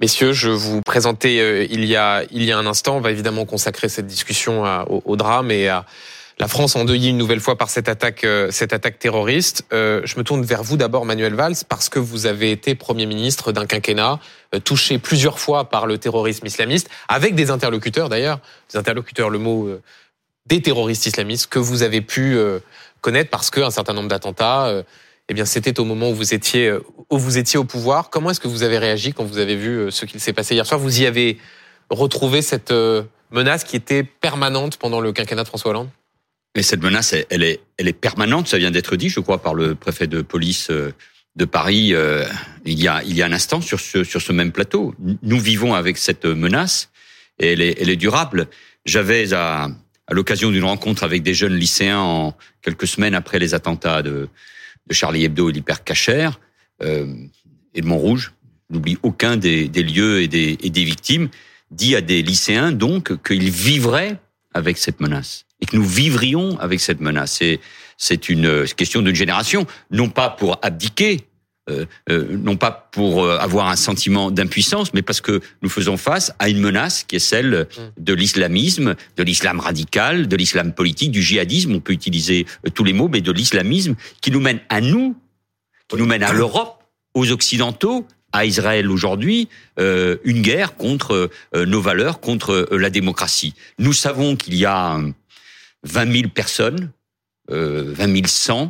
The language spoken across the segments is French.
Messieurs, je vous présentais euh, il y a il y a un instant. On va évidemment consacrer cette discussion au, drame et à la France endeuillée une nouvelle fois par cette attaque euh, cette attaque terroriste. Euh, je me tourne vers vous d'abord, Manuel Valls, parce que vous avez été Premier ministre d'un quinquennat touché plusieurs fois par le terrorisme islamiste, avec des interlocuteurs d'ailleurs, des interlocuteurs, le mot des terroristes islamistes que vous avez pu connaître parce qu'un certain nombre d'attentats eh bien, c'était au moment où vous étiez euh, où vous étiez au pouvoir. Comment est-ce que vous avez réagi quand vous avez vu euh, ce qu'il s'est passé hier soir? Vous y avez retrouvé cette euh, menace qui était permanente pendant le quinquennat de François Hollande? Mais cette menace, elle est, elle est permanente. Ça vient d'être dit, je crois, par le préfet de police de Paris il y a il y a un instant sur ce sur ce même plateau. Nous vivons avec cette menace et elle est elle est durable. J'avais à à l'occasion d'une rencontre avec des jeunes lycéens en quelques semaines après les attentats de de Charlie Hebdo et l'hypercacher euh, et de Montrouge. N'oublie aucun des, des, lieux et des, et des victimes. Dit à des lycéens donc qu'ils vivraient avec cette menace et que nous vivrions avec cette menace. C'est c'est une question d'une génération, non pas pour abdiquer, euh, euh, non pas pour euh, avoir un sentiment d'impuissance, mais parce que nous faisons face à une menace qui est celle de l'islamisme, de l'islam radical, de l'islam politique, du djihadisme. On peut utiliser tous les mots, mais de l'islamisme qui nous mène à nous, qui nous mène à l'Europe, aux occidentaux, à Israël aujourd'hui, une guerre contre nos valeurs, contre la démocratie. Nous savons qu'il y a 20 000 personnes, 20 100 euh,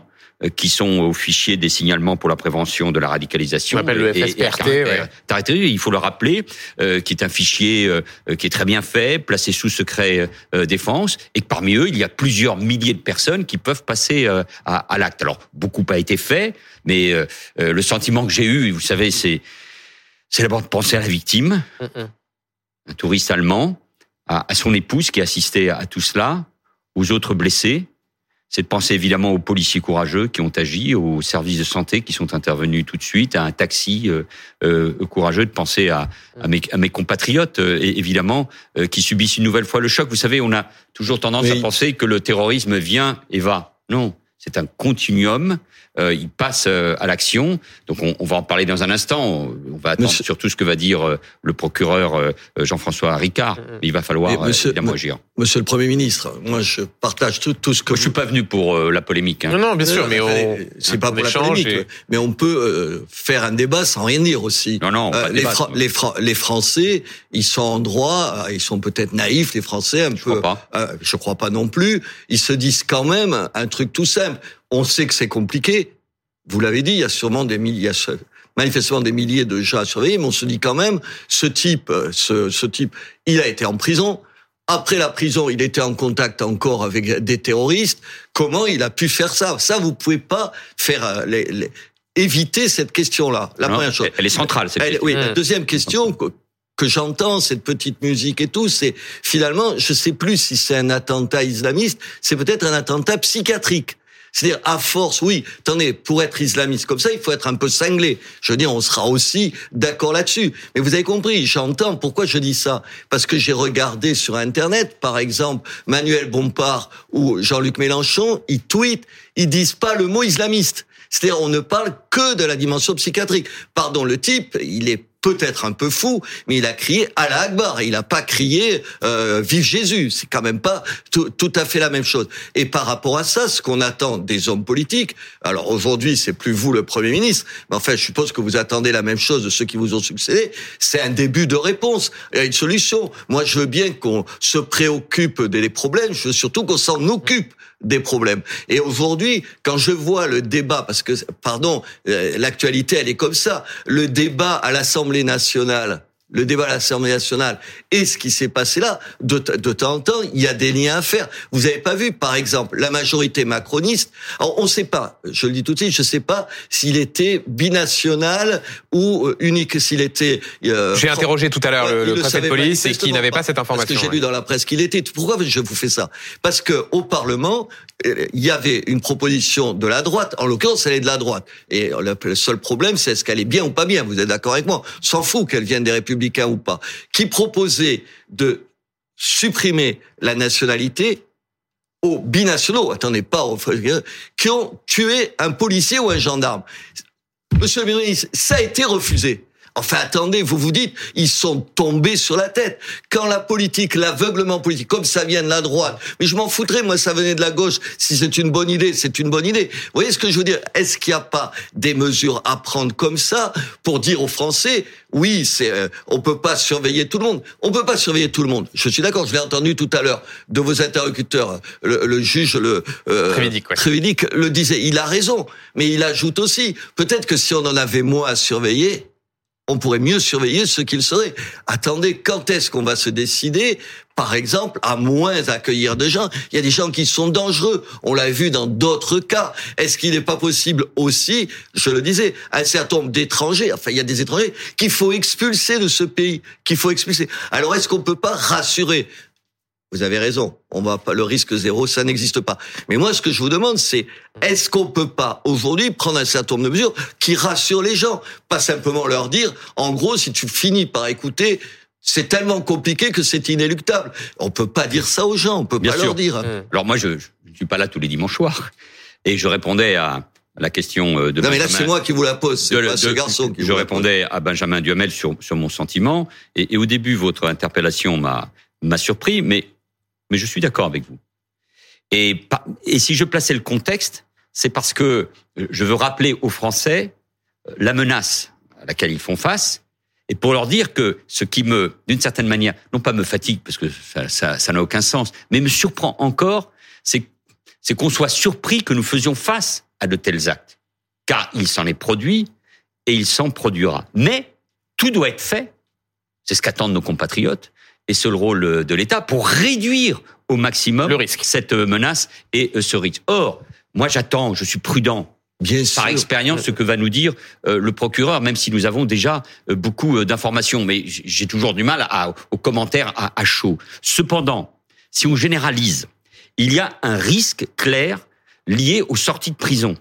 qui sont au fichier des signalements pour la prévention de la radicalisation. On appelle le FSPRT. Il faut le rappeler, euh, qui est un fichier euh, qui est très bien fait, placé sous secret défense, et que parmi eux, il y a plusieurs milliers de personnes qui peuvent passer à, à l'acte. Alors, beaucoup a été fait, mais le sentiment que j'ai eu, vous savez, c'est c'est d'abord de penser à la victime, un touriste allemand, à, à son épouse qui assistait à tout cela, aux autres blessés, c'est de penser évidemment aux policiers courageux qui ont agi, aux services de santé qui sont intervenus tout de suite, à un taxi euh, euh courageux, de penser à, à, mes, à mes, compatriotes, euh, évidemment, euh, qui subissent une nouvelle fois le choc. Vous savez, on a toujours tendance à penser que le terrorisme vient et va. Non, c'est un continuum. Euh, il passe euh, à l'action. Donc on, on, va en parler dans un instant. On, va attendre surtout ce que va dire euh, le procureur Jean-François Ricard. Mais mm-hmm. il va falloir monsieur, évidemment agir. Monsieur le Premier ministre, moi je partage tout, tout ce que. Moi, je suis pas venu pour la polémique. Hein. Non, non, bien sûr, mais on... c'est pas pour la polémique. Mais on peut faire un débat sans rien dire aussi. Non, non. les, les, les, Français, ils sont en droit. Ils sont peut-être naïfs, les Français, un je peu. Crois pas. je crois pas non plus. Ils se disent quand même un truc tout simple on sait que c'est compliqué. Vous l'avez dit, il y a sûrement des milliers, manifestement des milliers de gens à surveiller, mais on se dit quand même, ce type, ce, ce type, il a été en prison. Après la prison, il était en contact encore avec des terroristes. Comment il a pu faire ça? Ça, vous pouvez pas faire euh, les, éviter cette question-là. La première chose. Elle est centrale. Cette oui. La deuxième question que j'entends, cette petite musique et tout, c'est finalement, je sais plus si c'est un attentat islamiste, c'est peut-être un attentat psychiatrique. C'est-à-dire, à force, oui, attendez, pour être islamiste comme ça, il faut être un peu cinglé. Je veux dire, on sera aussi d'accord là-dessus. Mais vous avez compris, j'entends pourquoi je dis ça. Parce que j'ai regardé sur Internet, par exemple, Manuel Bompard ou Jean-Luc Mélenchon, ils tweetent, ils disent pas le mot islamiste. C'est-à-dire, on ne parle que de la dimension psychiatrique. Pardon, le type, il est peut-être un peu fou, mais il a crié Allah Akbar. Il n'a pas crié euh, Vive Jésus. C'est quand même pas tout, tout, à fait la même chose. Et par rapport à ça, ce qu'on attend des hommes politiques, alors aujourd'hui c'est plus vous le Premier ministre, mais enfin je suppose que vous attendez la même chose de ceux qui vous ont succédé, c'est un début de réponse, a une solution. Moi je veux bien qu'on se préoccupe des problèmes, je veux surtout qu'on s'en occupe des problèmes. Et aujourd'hui, quand je vois le débat, parce que, pardon, euh, l'actualité, elle est comme ça, le débat à l'Assemblée nationale le débat à l'Assemblée nationale et ce qui s'est passé là, de, de, temps en temps, il y a des liens à faire. Vous avez pas vu, par exemple, la majorité macroniste. Alors, on ne sait pas. Je le dis tout de suite, je ne sais pas s'il était binational ou euh, unique, s'il était. Euh, j'ai interrogé tout à l'heure le, le préfet de police et qui n'avait pas cette information. Parce que j'ai lu dans la presse qu'il était. Pourquoi je vous fais ça? Parce que au Parlement, il y avait une proposition de la droite. En l'occurrence, elle est de la droite. Et le seul problème, c'est est-ce qu'elle est bien ou pas bien. Vous êtes d'accord avec moi S'en fout qu'elle vienne des Républicains ou pas, qui proposait de supprimer la nationalité aux binationaux, attendez pas, aux, qui ont tué un policier ou un gendarme. Monsieur le ministre, ça a été refusé. Enfin, attendez, vous vous dites, ils sont tombés sur la tête. Quand la politique, l'aveuglement politique, comme ça vient de la droite, mais je m'en foutrais, moi, ça venait de la gauche. Si c'est une bonne idée, c'est une bonne idée. Vous voyez ce que je veux dire? Est-ce qu'il n'y a pas des mesures à prendre comme ça pour dire aux Français, oui, c'est, euh, on peut pas surveiller tout le monde? On peut pas surveiller tout le monde. Je suis d'accord. Je l'ai entendu tout à l'heure de vos interlocuteurs. Le, le juge, le euh, le disait. Il a raison, mais il ajoute aussi peut-être que si on en avait moins à surveiller, on pourrait mieux surveiller ce qu'il serait. Attendez, quand est-ce qu'on va se décider, par exemple, à moins accueillir des gens? Il y a des gens qui sont dangereux. On l'a vu dans d'autres cas. Est-ce qu'il n'est pas possible aussi, je le disais, un certain nombre d'étrangers, enfin, il y a des étrangers qu'il faut expulser de ce pays, qu'il faut expulser? Alors, est-ce qu'on peut pas rassurer vous avez raison. On va pas le risque zéro, ça n'existe pas. Mais moi, ce que je vous demande, c'est est-ce qu'on peut pas aujourd'hui prendre un certain nombre de mesures qui rassurent les gens, pas simplement leur dire, en gros, si tu finis par écouter, c'est tellement compliqué que c'est inéluctable. On peut pas dire ça aux gens, on peut pas leur dire. Mmh. Alors moi, je, je suis pas là tous les dimanches soirs, et je répondais à la question euh, de. Non mais là c'est moi qui vous la pose, c'est pas ce garçon. Qui je répondais à Benjamin Duhamel sur sur mon sentiment, et, et au début votre interpellation m'a m'a surpris, mais mais je suis d'accord avec vous. Et, si je plaçais le contexte, c'est parce que je veux rappeler aux Français euh, la menace à laquelle ils font face, et pour leur dire que ce qui me, d'une certaine manière, non pas me fatigue, parce que ça, n'a aucun sens, mais me surprend encore, c'est qu'on soit surpris que nous faisions face à de tels actes. Car il s'en est produit et il s'en produira. Mais tout doit être fait, c'est ce qu'attendent nos compatriotes, et c'est le rôle de l'État pour réduire au maximum le risque. cette menace et ce risque. Or, moi j'attends, je suis prudent. Bien par expérience, ce que va nous dire euh, le procureur, même si nous avons déjà euh, beaucoup euh, d'informations, mais j'ai toujours du mal à, aux commentaires à, à chaud. Cependant, si on généralise, il y a un risque clair lié aux sorties de prison.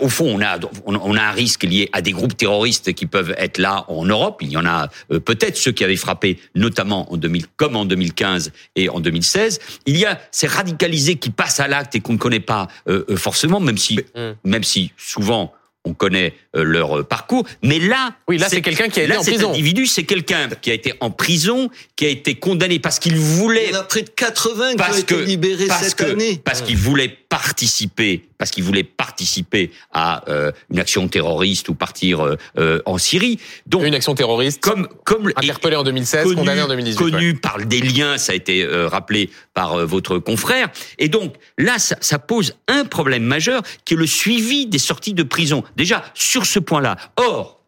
Au fond, on a, on a un risque lié à des groupes terroristes qui peuvent être là en Europe. Il y en a euh, peut-être ceux qui avaient frappé, notamment en 2000, comme en 2015 et en 2016. Il y a ces radicalisés qui passent à l'acte et qu'on ne connaît pas euh, euh, forcément, même si, hum. même si souvent on connaît leur parcours, mais là, oui, là c'est quelqu'un qui a été en prison. Cet individu, c'est quelqu'un qui a été en prison, qui a été condamné parce qu'il voulait. Il y en a près de 80 qui ont été libérés cette année. Parce qu'il voulait participer parce qu'il voulait participer à euh, une action terroriste ou partir euh, euh, en Syrie. Donc une action terroriste comme comme interpellé en 2016, condamné en 2018, connu par des liens, ça a été rappelé par votre confrère. Et donc là, ça, ça pose un problème majeur qui est le suivi des sorties de prison. Déjà sur ce point-là. Or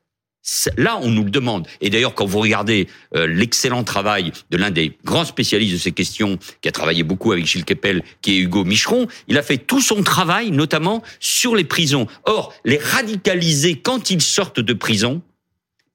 Là, on nous le demande. Et d'ailleurs, quand vous regardez euh, l'excellent travail de l'un des grands spécialistes de ces questions, qui a travaillé beaucoup avec Gilles Kepel, qui est Hugo Micheron, il a fait tout son travail, notamment sur les prisons. Or, les radicalisés, quand ils sortent de prison,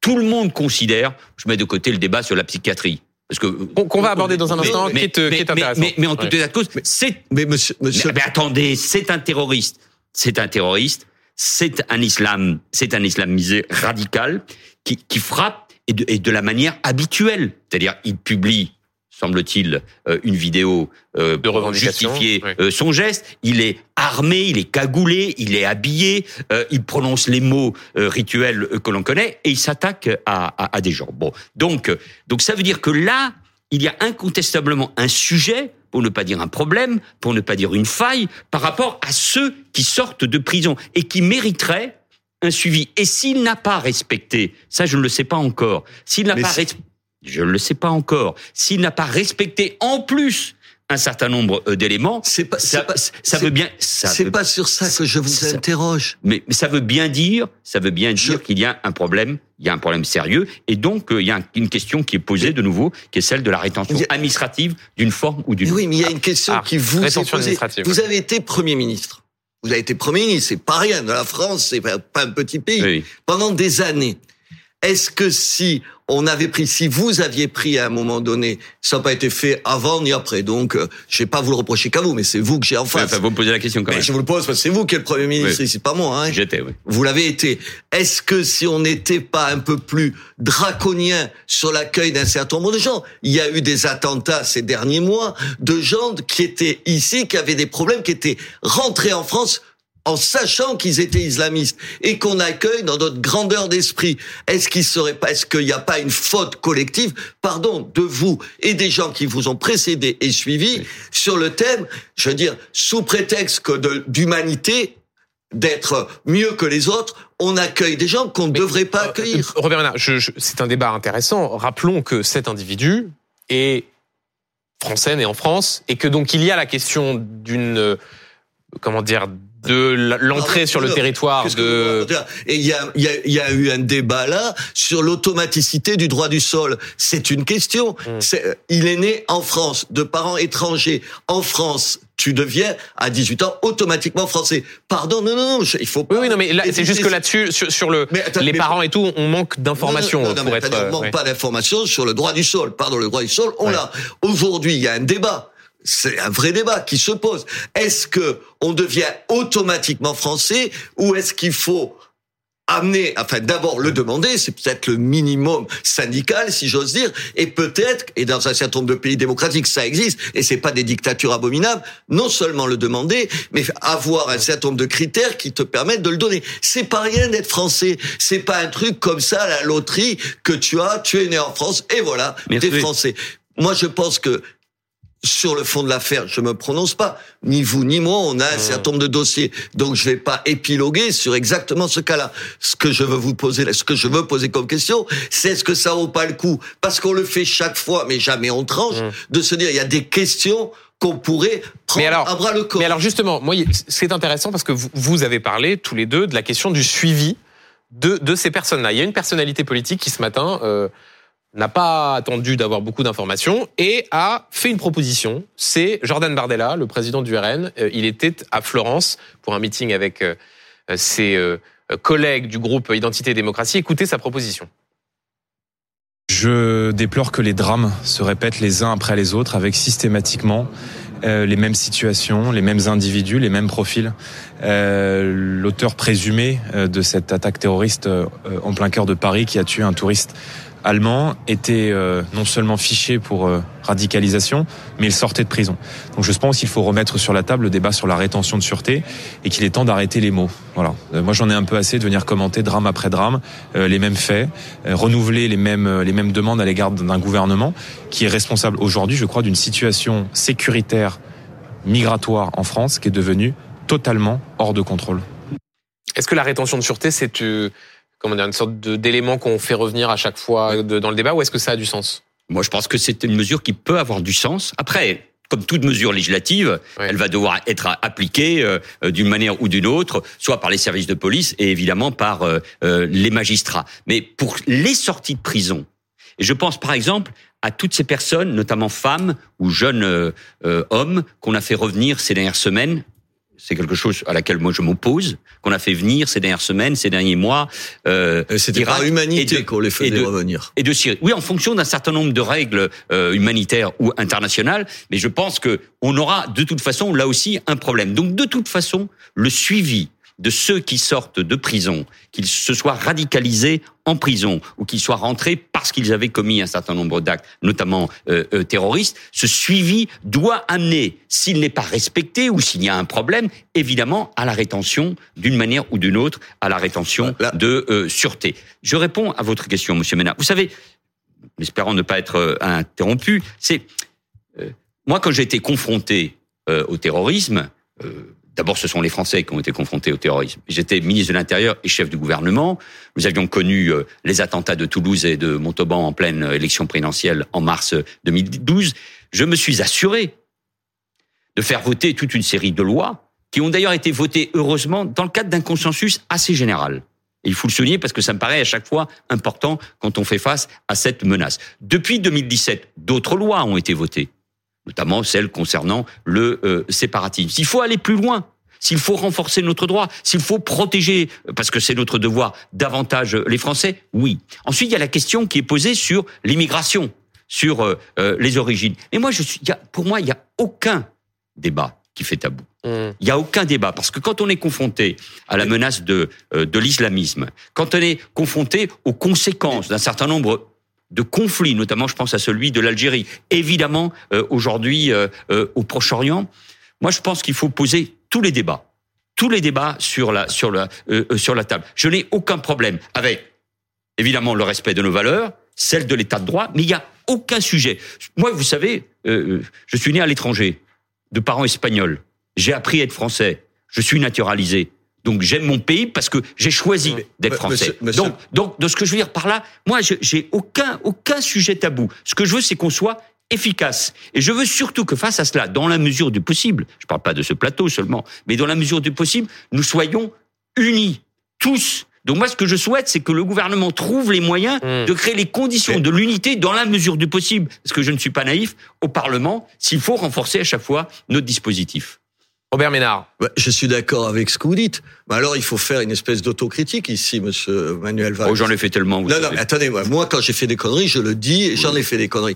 tout le monde considère, je mets de côté le débat sur la psychiatrie, parce que qu'on va aborder dans un instant, qui, est, qui, est, intéressant. Mais, en tout état de cause, c'est. Mais monsieur, monsieur... mais attendez, c'est un terroriste. C'est un terroriste c'est un islam, c'est un islamisé radical qui, qui frappe et de, et de, la manière habituelle. C'est-à-dire, il publie, semble-t-il, euh, une vidéo euh, de justifier euh, son geste. Il est armé, il est cagoulé, il est habillé, euh, il prononce les mots rituels que l'on connaît et il s'attaque à, à, à, des gens. Bon, donc, donc ça veut dire que là, il y a incontestablement un sujet pour ne pas dire un problème, pour ne pas dire une faille, par rapport à ceux qui sortent de prison et qui mériteraient un suivi. Et s'il n'a pas respecté, ça je ne le sais pas encore, s'il n'a pas respecté, je ne le sais pas encore, s'il n'a pas respecté en plus un certain nombre euh, d'éléments. C'est pas, ça, pas, ça veut bien. C'est pas sur ça que je vous interroge. Mais, mais ça veut bien dire, ça veut bien dire qu'il y a un problème, il y a un problème sérieux, et donc euh, il y a une question qui est posée de nouveau, qui est celle de la rétention administrative d'une forme ou d'une autre. Oui, mais il y a une question ah, qui vous est posée. Vous avez été premier ministre. Vous avez été premier ministre, c'est pas rien. La France, c'est pas un petit pays. Pendant des années. Est-ce que si on avait pris, si vous aviez pris à un moment donné, ça n'a pas été fait avant ni après? Donc, euh, je vais pas vous le reprocher qu'à vous, mais c'est vous que j'ai en face. Enfin, vous me posez la question quand même. je vous le pose parce que c'est vous qui êtes le Premier ministre c'est pas moi. Hein. J'étais, oui. Vous l'avez été. Est-ce que si on n'était pas un peu plus draconien sur l'accueil d'un certain nombre de gens, il y a eu des attentats ces derniers mois de gens qui étaient ici, qui avaient des problèmes, qui étaient rentrés en France en sachant qu'ils étaient islamistes et qu'on accueille dans notre grandeur d'esprit. Est-ce qu'il serait pas, est-ce qu'il n'y a pas une faute collective, pardon, de vous et des gens qui vous ont précédé et suivi sur le thème, je veux dire, sous prétexte que d'humanité, d'être mieux que les autres, on accueille des gens qu'on ne devrait pas euh, accueillir. Euh, Robert c'est un débat intéressant. Rappelons que cet individu est français né en France et que donc il y a la question d'une comment dire de l'entrée sur le territoire de et il y a, y, a, y a eu un débat là sur l'automaticité du droit du sol c'est une question mmh. il est né en France de parents étrangers en France tu deviens à 18 ans automatiquement français. Pardon, non, non, non, il faut pas. Oui, oui non, mais c'est juste que là-dessus, sur, le, les parents et tout, on manque d'informations. Non, non, pour être, on manque pas d'informations sur le droit du sol. Pardon, le droit du sol, on l'a. Aujourd'hui, il y a un débat. C'est un vrai débat qui se pose. Est-ce que on devient automatiquement français ou est-ce qu'il faut amener, enfin d'abord le demander, c'est peut-être le minimum syndical, si j'ose dire, et peut-être, et dans un certain nombre de pays démocratiques ça existe, et c'est pas des dictatures abominables, non seulement le demander, mais avoir un certain nombre de critères qui te permettent de le donner. C'est pas rien d'être français, c'est pas un truc comme ça, la loterie, que tu as, tu es né en France, et voilà, t'es français. Moi, je pense que sur le fond de l'affaire, je me prononce pas. Ni vous ni moi, on a un mmh. certain nombre de dossiers, donc je vais pas épiloguer sur exactement ce cas-là. Ce que je veux vous poser, ce que je veux poser comme question, c'est est-ce que ça vaut pas le coup, parce qu'on le fait chaque fois, mais jamais on tranche, mmh. de se dire il y a des questions qu'on pourrait prendre alors, à bras le corps. Mais alors justement, moi, c'est intéressant parce que vous, vous avez parlé tous les deux de la question du suivi de, de ces personnes-là. Il y a une personnalité politique qui ce matin euh, n'a pas attendu d'avoir beaucoup d'informations et a fait une proposition. C'est Jordan Bardella, le président du RN. Euh, il était à Florence pour un meeting avec euh, ses euh, collègues du groupe Identité et Démocratie. Écoutez sa proposition. Je déplore que les drames se répètent les uns après les autres avec systématiquement les mêmes situations, les mêmes individus, les mêmes profils. L'auteur présumé de cette attaque terroriste en plein cœur de Paris qui a tué un touriste allemand était euh, non seulement fiché pour euh, radicalisation, mais il sortait de prison. Donc je pense qu'il faut remettre sur la table le débat sur la rétention de sûreté et qu'il est temps d'arrêter les mots. Voilà. Euh, moi j'en ai un peu assez de venir commenter drame après drame les mêmes faits, renouveler les mêmes les mêmes demandes à l'égard d'un gouvernement qui est responsable aujourd'hui, je crois, d'une situation sécuritaire migratoire en France qui est devenue totalement hors de contrôle. Est-ce que la rétention de sûreté c'est comment dire, une sorte d'élément qu'on fait revenir à chaque fois dans le débat, ou est-ce que ça a du sens? Moi, je pense que c'est une mesure qui peut avoir du sens. Après, comme toute mesure législative, elle va devoir être appliquée euh, d'une manière ou d'une autre, soit par les services de police et évidemment par euh, euh, les magistrats. Mais pour les sorties de prison, et je pense par exemple à toutes ces personnes, notamment femmes ou jeunes hommes, qu'on a fait revenir ces dernières semaines c'est quelque chose à laquelle moi je m'oppose, qu'on a fait venir ces dernières semaines, ces derniers mois. Euh, C'était par humanité qu'on les faisait revenir. Et de Syrie. Oui, en fonction d'un certain nombre de règles euh, humanitaires ou internationales, mais je pense que on aura de toute façon là aussi un problème. Donc de toute façon, le suivi de ceux qui sortent de prison, qu'ils se soient radicalisés en prison ou qu'ils soient rentrés parce qu'ils avaient commis un certain nombre d'actes, notamment euh, euh, terroristes, ce suivi doit amener, s'il n'est pas respecté ou s'il y a un problème, évidemment à la rétention d'une manière ou d'une autre, à la rétention de euh, sûreté. Je réponds à votre question, Monsieur Ménard. Vous savez, espérant ne pas être interrompu, c'est moi quand j'ai été confronté au terrorisme D'abord, ce sont les Français qui ont été confrontés au terrorisme. J'étais ministre de l'Intérieur et chef du gouvernement. Nous avions connu euh, les attentats de Toulouse et de Montauban en pleine euh, élection présidentielle en mars 2012. Je me suis assuré de faire voter toute une série de lois qui ont d'ailleurs été votées, heureusement, dans le cadre d'un consensus assez général. Il faut le souligner parce que ça me paraît à chaque fois important quand on fait face à cette menace. Depuis 2017, d'autres lois ont été votées notamment celle concernant le euh, séparatisme. S'il faut aller plus loin, s'il faut renforcer notre droit, s'il faut protéger, parce que c'est notre devoir, davantage les Français, oui. Ensuite, il y a la question qui est posée sur l'immigration, sur euh, euh, les origines. Et moi, je suis, pour moi, il n'y a aucun débat qui fait tabou. Mmh. Il n'y a aucun débat parce que quand on est confronté à la menace de de l'islamisme, quand on est confronté aux conséquences d'un certain nombre de conflits, notamment je pense à celui de l'Algérie, évidemment euh, aujourd'hui euh, euh, au Proche-Orient. Moi, je pense qu'il faut poser tous les débats tous les débats sur la sur la sur la table. Je n'ai aucun problème avec évidemment le respect de nos valeurs, celle de l'état de droit, mais il y a aucun sujet. Moi, vous savez, je suis né à l'étranger, de parents espagnols. J'ai appris à être français. Je suis naturalisé. Donc j'aime mon pays parce que j'ai choisi d'être français. Donc, donc, de ce que je veux dire par là, moi, j'ai aucun aucun sujet tabou. Ce que je veux, c'est qu'on soit efficace. Et je veux surtout que face à cela, dans la mesure du possible, je ne parle pas de ce plateau seulement, mais dans la mesure du possible, nous soyons unis, tous. Donc moi, ce que je souhaite, c'est que le gouvernement trouve les moyens hmm. de créer les conditions de l'unité dans la mesure du possible. Parce que je ne suis pas naïf, au Parlement, s'il faut renforcer à chaque fois notre dispositif. Robert Ménard. je suis d'accord avec ce que vous dites. Mais alors, il faut faire une espèce d'autocritique ici, monsieur Manuel Valls. Oh, j'en ai fait tellement. Vous non, non, mais attendez, moi, moi, quand j'ai fait des conneries, je le dis, et j'en ai fait des conneries.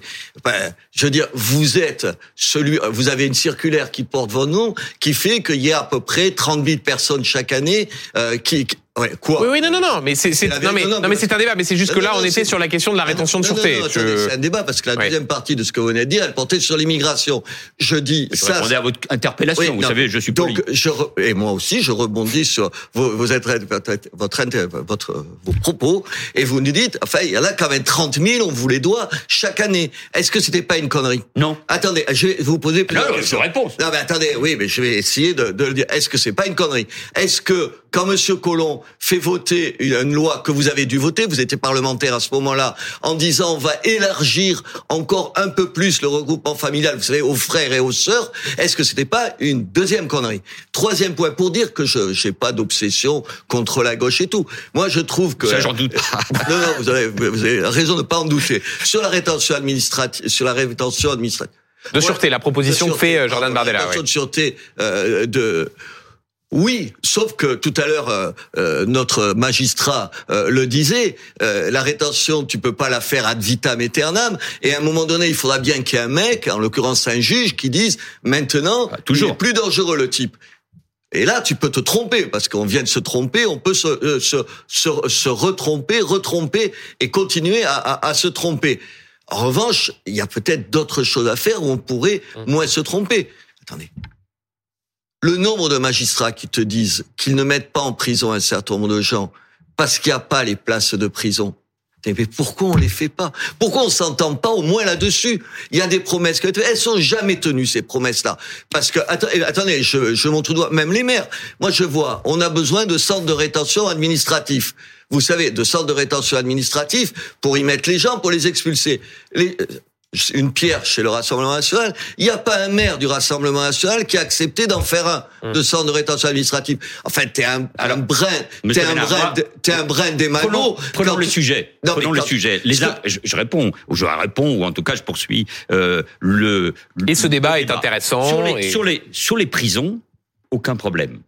je veux dire, vous êtes celui, vous avez une circulaire qui porte vos noms, qui fait qu'il y a à peu près 30 000 personnes chaque année euh, qui, Ouais, quoi Oui, oui, non, non, non, mais c'est, non, mais, non, mais c'est un débat, mais c'est juste que là, on était sur la question de la rétention de sûreté. C'est un débat parce que la deuxième partie de ce que vous venez de dire, elle portait sur l'immigration. Je dis je ça. à votre interpellation. vous savez, je suis poli. Donc, je et moi aussi, je rebondis sur vos, vos votre, votre, vos propos et vous nous dites, enfin, il y en a quand même 30 000, on vous les doit chaque année. Est-ce que c'était pas une connerie? Non. Attendez, je vais vous poser plusieurs non, questions. réponse. Non, mais attendez, oui, mais je vais essayer de, de le dire. Est-ce que c'est pas une connerie? Est-ce que quand Monsieur Collomb fait voter une loi que vous avez dû voter, vous étiez parlementaire à ce moment-là, en disant on va élargir encore un peu plus le regroupement familial, vous savez, aux frères et aux sœurs, est-ce que c'était pas une deuxième connerie? Troisième point, pour dire que je n'ai pas d'obsession contre la gauche et tout. Moi, je trouve que... Ça, j'en doute non, non, vous avez, vous avez raison de ne pas en douter. Sur la rétention administrative, sur la rétention administrative, de sûreté, la proposition que fait euh, Jordan Bardella. de sûreté euh, de oui, sauf que tout à l'heure euh, euh, notre magistrat euh, le disait, la rétention tu peux pas la faire ad vitam aeternam et à un moment donné il faudra bien qu'il y ait un mec, en l'occurrence un juge, qui dise maintenant ah, toujours. il est plus dangereux le type. Et là, tu peux te tromper, parce qu'on vient de se tromper, on peut se, se, se, se retromper, retromper et continuer à, à, à se tromper. En revanche, il y a peut-être d'autres choses à faire où on pourrait mmh. moins se tromper. Attendez, le nombre de magistrats qui te disent qu'ils ne mettent pas en prison un certain nombre de gens parce qu'il n'y a pas les places de prison. Mais pourquoi on les fait pas? Pourquoi on s'entend pas au moins là-dessus? Il y a des promesses que elles sont jamais tenues ces promesses-là. Parce que attendez, je, je montre doigt même les maires. Moi, je vois, on a besoin de centres de rétention administratifs. Vous savez, de centres de rétention administratifs pour y mettre les gens, pour les expulser. Les, une pierre chez le Rassemblement national. Il n'y a pas un maire du Rassemblement national qui a accepté d'en faire un hum. de centre de rétention administrative. Enfin, t'es un, un brin, t'es un brin, t'es un brin des Prenons, prenons le sujet. prenons le sujet. Les je, je, réponds, ou je réponds, ou en tout cas, je poursuis euh, le, Et ce débat est intéressant. Sur les, sur les, sur les prisons, aucun problème.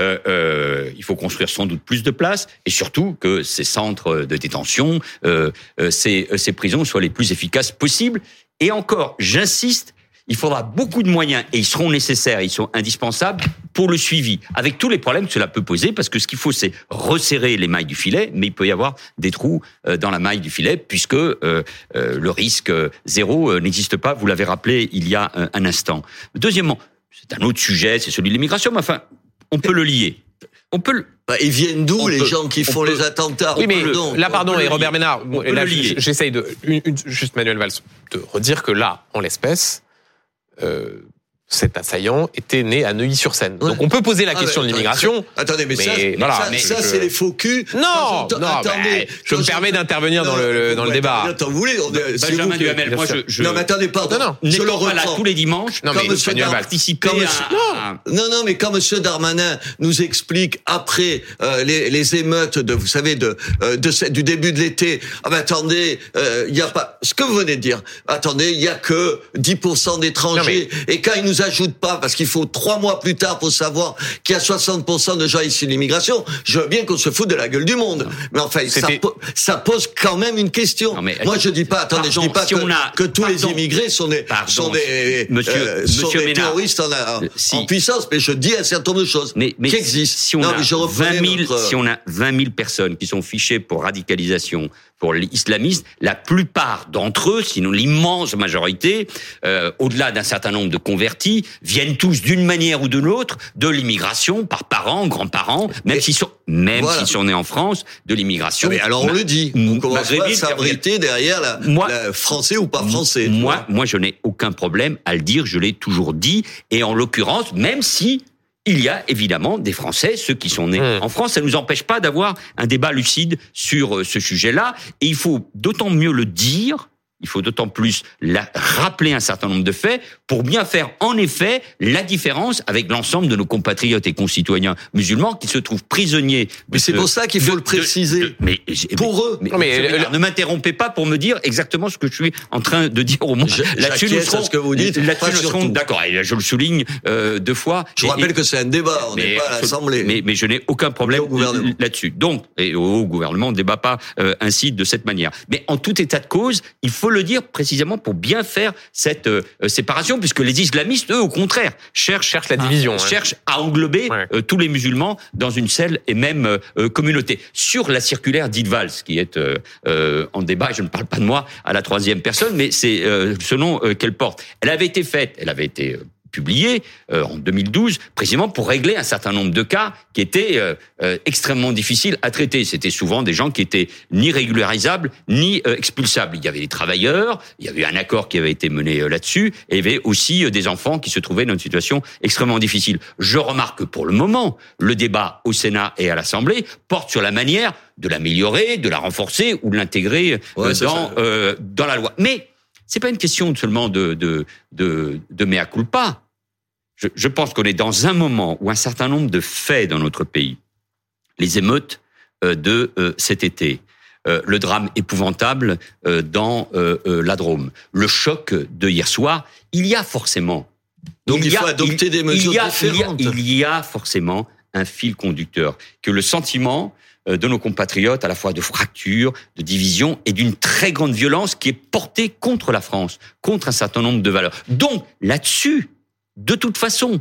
Euh, euh, il faut construire sans doute plus de places et surtout que ces centres de détention, euh, euh ces, ces prisons soient les plus efficaces possibles. Et encore, j'insiste, il faudra beaucoup de moyens et ils seront nécessaires, ils sont indispensables pour le suivi, avec tous les problèmes que cela peut poser, parce que ce qu'il faut, c'est resserrer les mailles du filet, mais il peut y avoir des trous dans la maille du filet, puisque euh, le risque zéro n'existe pas, vous l'avez rappelé il y a un instant. Deuxièmement, c'est un autre sujet, c'est celui de l'immigration, mais enfin, on peut le lier. On peut le... Bah, ils viennent d'où les gens qui font les attentats Oui, mais là, pardon, et Robert Ménard, j'essaye de, juste Manuel Valls, de redire que là, en l'espèce, euh, cet assaillant était né à Neuilly-sur-Seine. Donc on peut poser la ah, question de l'immigration. Attendez, mais, ça, ça, c'est les faux culs. Non, non, attendez, je me permets d'intervenir dans le, dans le débat. Attends, vous voulez, Benjamin vous Duhamel, moi je, je, Non, mais attendez, pardon. Non, non. Je le reprends. là tous les dimanches. Non, mais monsieur participer à... Non, non, mais quand monsieur Darmanin nous explique après euh, les, les émeutes de, vous savez, de, euh, de du début de l'été, ah ben attendez, euh, il y a pas, ce que vous venez de dire, attendez, il y a que 10% d'étrangers, et quand il nous ajoute pas, parce qu'il faut trois mois plus tard pour savoir qu'il y a 60% de gens issus de l'immigration, je veux bien qu'on se foute de la gueule du monde. Mais enfin, ça, pose quand même une question. Moi, je dis pas, attendez, je dis pas que, tous les immigrés sont des, sont des, monsieur, euh, sont des terroristes en, en, puissance, mais je dis un certain nombre de choses mais, qui existent. Si on, a 20 000, si on a 20 000 personnes qui sont fichées pour radicalisation, pour l'islamisme, la plupart d'entre eux, sinon l'immense majorité, euh, au-delà d'un certain nombre de convertis, viennent tous d'une manière ou d'une autre de l'immigration par parents, grands-parents, même s'ils sont même Voilà. s'ils sont nés en France, de l'immigration. Mais alors on le dit, on commence pas à s'abriter derrière la, Moi- la français ou pas français. Moi, moi, je n'ai aucun problème à le dire. Je l'ai toujours dit. Et en l'occurrence, même si il y a évidemment des Français, ceux qui sont nés Mmh. en France, ça ne nous empêche pas d'avoir un débat lucide sur euh, ce sujet-là. Et il faut d'autant mieux le dire. Il faut d'autant plus la- rappeler un certain nombre de faits pour bien faire en effet la différence avec l'ensemble de nos compatriotes et concitoyens musulmans qui se trouvent prisonniers. Mais c'est ce- pour ça qu'il faut de- le préciser. de- de- mais, Pour eux. mais, ne m'interrompez pas pour me dire exactement ce que je suis en train de dire au moins. Je- Là-dessus, nous serons, ce que vous dites, là-dessus, nous serons d'accord. Et je le souligne euh, deux fois. Je vous Et- rappelle et- que c'est un débat, on n'est pas à absolument. l'Assemblée. Mais, mais je n'ai aucun problème là-dessus. Donc, et au gouvernement, on ne débat pas euh, ainsi de cette manière. Mais en tout état de cause, il faut le dire précisément pour bien faire cette euh, séparation, puisque les islamistes, eux, au contraire, cherchent Cherche la division. hein. cherche à englober Ouais. euh, tous les musulmans dans une seule et même euh, euh, communauté. Sur la circulaire d'Yves Valls, qui est euh, euh, en débat, et je ne parle pas de moi à la troisième personne, mais c'est euh, ce nom euh, qu'elle porte. Elle avait été faite, elle avait été publiée euh, en 2012, précisément pour régler un certain nombre de cas qui étaient euh, euh, extrêmement difficiles à traiter. C'était souvent des gens qui étaient ni régularisables ni euh, expulsables. Il y avait des travailleurs, il y avait un accord qui avait été mené euh, là-dessus, et il y avait aussi des enfants qui se trouvaient dans une situation extrêmement difficile. Je remarque que pour le moment, le débat au Sénat et à l'Assemblée porte sur la manière de l'améliorer, de la renforcer ou de l'intégrer Ouais, dans ça. euh, dans la loi. Mais c'est pas une question seulement de de de, de mea culpa. Je, je pense qu'on est dans un moment où un certain nombre de faits dans notre pays, les émeutes euh, de euh, cet été, euh, le drame épouvantable dans la Drôme, le choc de hier soir, il y a forcément. Donc il a- faut adopter il- des mesures il y a- différentes. Il y, a, il y a forcément un fil conducteur que le sentiment de nos compatriotes, à la fois de fracture, de division et d'une très grande violence qui est portée contre la France, contre un certain nombre de valeurs. Donc là-dessus, de toute façon,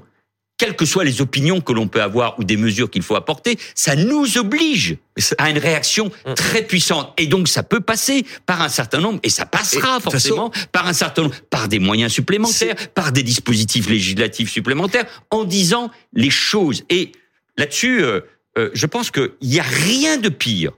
quelles que soient les opinions que l'on peut avoir ou des mesures qu'il faut apporter, ça nous oblige à une réaction Mm. très puissante. Et donc, ça peut passer par un certain nombre, et ça passera forcément par un certain nombre, par des moyens supplémentaires, par des dispositifs législatifs supplémentaires, en disant les choses. Et là-dessus, euh, euh, je pense qu'il n'y a rien de pire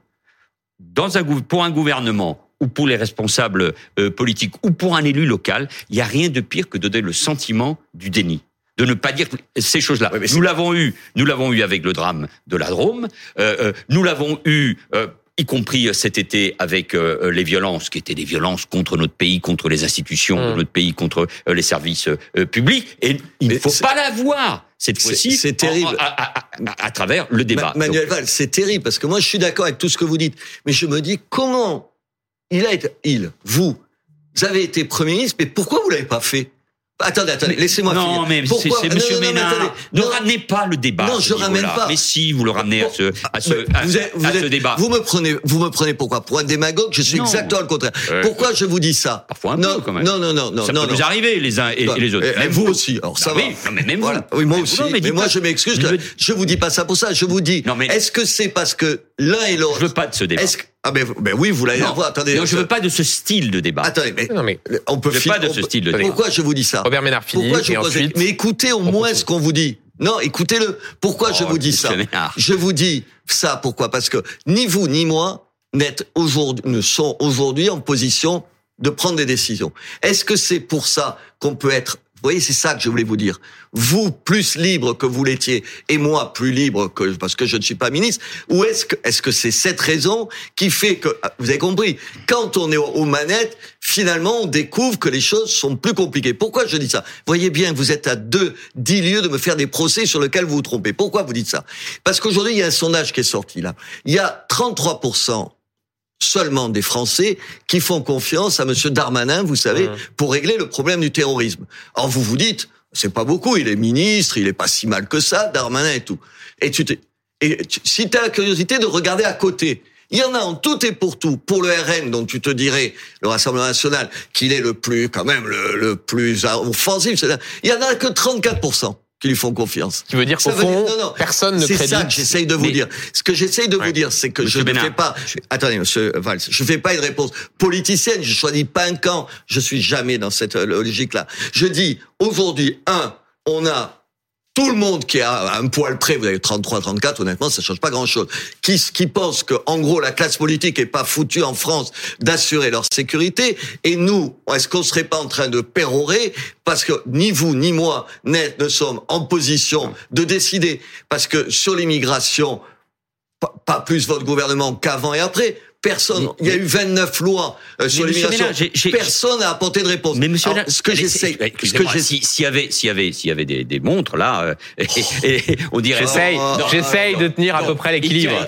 dans un, gouv- pour un gouvernement ou pour les responsables euh, politiques ou pour un élu local, il n'y a rien de pire que de donner le sentiment du déni de ne pas dire ces choses-là. Nous l'avons eu, nous l'avons eu avec le drame de la Drôme, euh, nous l'avons eu y compris cet été avec euh, les violences qui étaient des violences contre notre pays, contre les institutions de notre pays, contre euh, les services euh, publics. Et il ne faut pas la voir cette c'est- fois-ci. c'est terrible. À, à- à- à travers le débat. Ma- Manuel Valls, c'est terrible parce que moi je suis d'accord avec tout ce que vous dites, mais je me dis comment il a été, il, vous, vous avez été Premier ministre, mais pourquoi vous l'avez pas fait? Attendez, attendez, laissez-moi non, finir. mais c'est Non, Monsieur non, non, Ménard. attendez. ne Non. ramenez pas le débat. Non, je ramène pas. Mais si, vous le ramenez à ce, à ce, à, vous êtes, vous à ce êtes- débat. Vous me prenez, vous me prenez pourquoi Pour un démagogue Je suis Non. exactement le contraire. Euh, pourquoi je vous dis ça Parfois un non, peu, quand même. Non, non, non, non, ça non. peut non. nous arriver les uns et, et les autres. Et, Même vous aussi. Alors ça Ah va. oui, non, mais même Voilà. vous. Oui, moi aussi. non, mais moi, je m'excuse. Je vous dis pas ça pour ça. Je vous dis. Non, mais- Est-ce que c'est parce que l'un et l'autre Je veux pas de ce débat. Ah ben, ben oui, vous avoir. Attendez. non, je veux pas de ce style de débat. Attendez, mais Non, mais on peut Je veux pas de ce style de débat. Pourquoi je vous dis ça Robert Ménard finit Pourquoi je et vous ensuite. Mais écoutez au moins ce qu'on vous dit. Non, écoutez-le. Pourquoi je Oh, vous dis ça. Je vous dis ça pourquoi? Parce que ni vous ni moi n'êtes aujourd'hui ne sont aujourd'hui en position de prendre des décisions. Est-ce que c'est pour ça qu'on peut être vous voyez, c'est ça que je voulais vous dire. Vous plus libre que vous l'étiez et moi plus libre que parce que je ne suis pas ministre. Ou est-ce que est-ce que c'est cette raison qui fait que ah, vous avez compris quand on est aux manettes, finalement on découvre que les choses sont plus compliquées. Pourquoi je dis ça? Voyez bien, vous êtes à deux dix lieues de me faire des procès sur lesquels vous vous trompez. Pourquoi vous dites ça? Parce qu'aujourd'hui il y a un sondage qui est sorti là. Il y a 33 seulement des Français qui font confiance à Monsieur Darmanin, vous savez, Mmh. pour régler le problème du terrorisme. Or, vous vous dites, c'est pas beaucoup, il est ministre, il est pas si mal que ça, Darmanin et tout. Et tu t'es- et tu- si tu as la curiosité de regarder à côté, il y en a en tout et pour tout. Pour le RN, dont tu te dirais, le Rassemblement National, qu'il est le plus, quand même, le, le plus offensif, il y en a que 34% qui lui font confiance. Qui veut dire qu'au Ça veut dire- fond, non, non. personne ne C'est crédite. ça que j'essaye de vous Mais- dire. Ce que j'essaye de Ouais. vous dire, c'est que Monsieur je ne fais pas. Attendez, Monsieur Valls, je fais pas une réponse politicienne. Je choisis pas un camp. Je suis jamais dans cette logique-là. Je dis aujourd'hui, un, on a tout le monde qui a un poil près, vous avez 33, 34, honnêtement, ça change pas grand-chose, qui, qui pense que, en gros, la classe politique est pas foutue en France d'assurer leur sécurité, et nous, est-ce qu'on serait pas en train de pérorer parce que ni vous ni moi ne sommes en position de décider, parce que sur l'immigration, pas plus votre gouvernement qu'avant et après. Personne. il y a eu 29 lois euh, sur l'immigration. Personne n'a apporté de réponse. Mais monsieur, ce que j'essaie, ce que s'il y avait, s'il y avait, s'il y avait des, des montres là, euh, et, on dirait. J'essaye, j'essaye de tenir à peu près l'équilibre.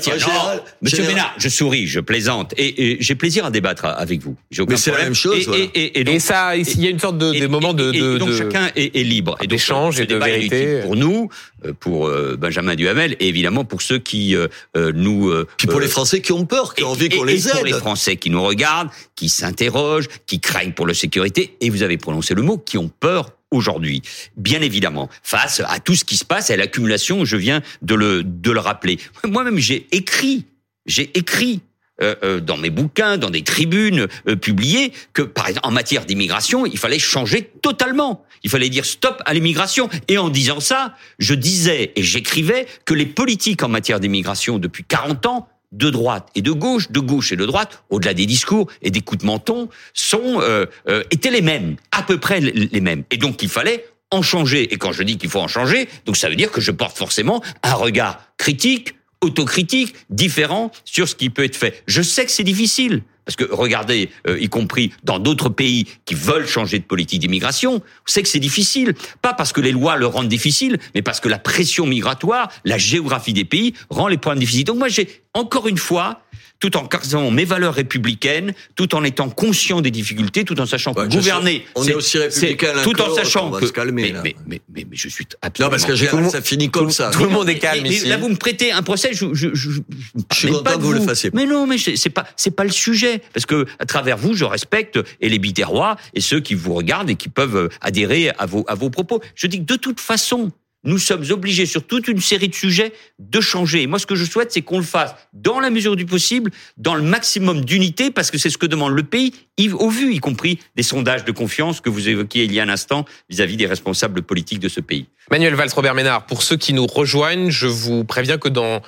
Monsieur Ménard, je souris, je plaisante, et, j'ai plaisir à débattre avec vous. Mais c'est la même chose. Et, et, ça, il y a une sorte de, de moment de, de, donc chacun est, libre. Et d'échange et de vérité. Pour nous, euh, pour Benjamin Duhamel, et évidemment pour ceux qui nous. Puis pour les Français qui ont peur, qui ont envie pour les Français qui nous regardent, qui s'interrogent, qui craignent pour leur sécurité, et vous avez prononcé le mot, qui ont peur aujourd'hui, bien évidemment, face à tout ce qui se passe et à l'accumulation, je viens de le, de le rappeler. Moi-même, j'ai écrit, j'ai écrit euh, euh, dans mes bouquins, dans des tribunes euh, publiées, que par exemple en matière d'immigration, il fallait changer totalement. Il fallait dire stop à l'immigration. Et en disant ça, je disais et j'écrivais que les politiques en matière d'immigration depuis 40 ans de droite et de gauche, de gauche et de droite, au-delà des discours et des coups de menton, sont euh, euh, étaient les mêmes, à peu près les mêmes. Et donc il fallait en changer. Et quand je dis qu'il faut en changer, donc ça veut dire que je porte forcément un regard critique, autocritique, différent sur ce qui peut être fait. Je sais que c'est difficile. Parce que regardez, euh, y compris dans d'autres pays qui veulent changer de politique d'immigration, savez que c'est difficile. Pas parce que les lois le rendent difficile, mais parce que la pression migratoire, la géographie des pays rend les points difficiles. Donc moi, j'ai encore une fois tout en gardant mes valeurs républicaines, tout en étant conscient des difficultés, tout en sachant que gouverner, on est, aussi républicain, tout en sachant on que se calmer, mais, mais, mais, mais, je suis absolument non parce que général, ça finit comme ça. Tout le monde est calme ici. Là, vous me prêtez un procès, je, je, je, je suis content que vous, le fassiez. Mais non, mais c'est pas c'est pas le sujet parce que à travers vous, je respecte et les biterrois et ceux qui vous regardent et qui peuvent adhérer à vos à vos propos. Je dis que de toute façon, nous sommes obligés sur toute une série de sujets de changer. Et moi, ce que je souhaite, c'est qu'on le fasse dans la mesure du possible, dans le maximum d'unité, parce que c'est ce que demande le pays, au vu, y compris des sondages de confiance que vous évoquiez il y a un instant vis-à-vis des responsables politiques de ce pays. Manuel Valls, Robert Ménard, pour ceux qui nous rejoignent, je vous préviens que dans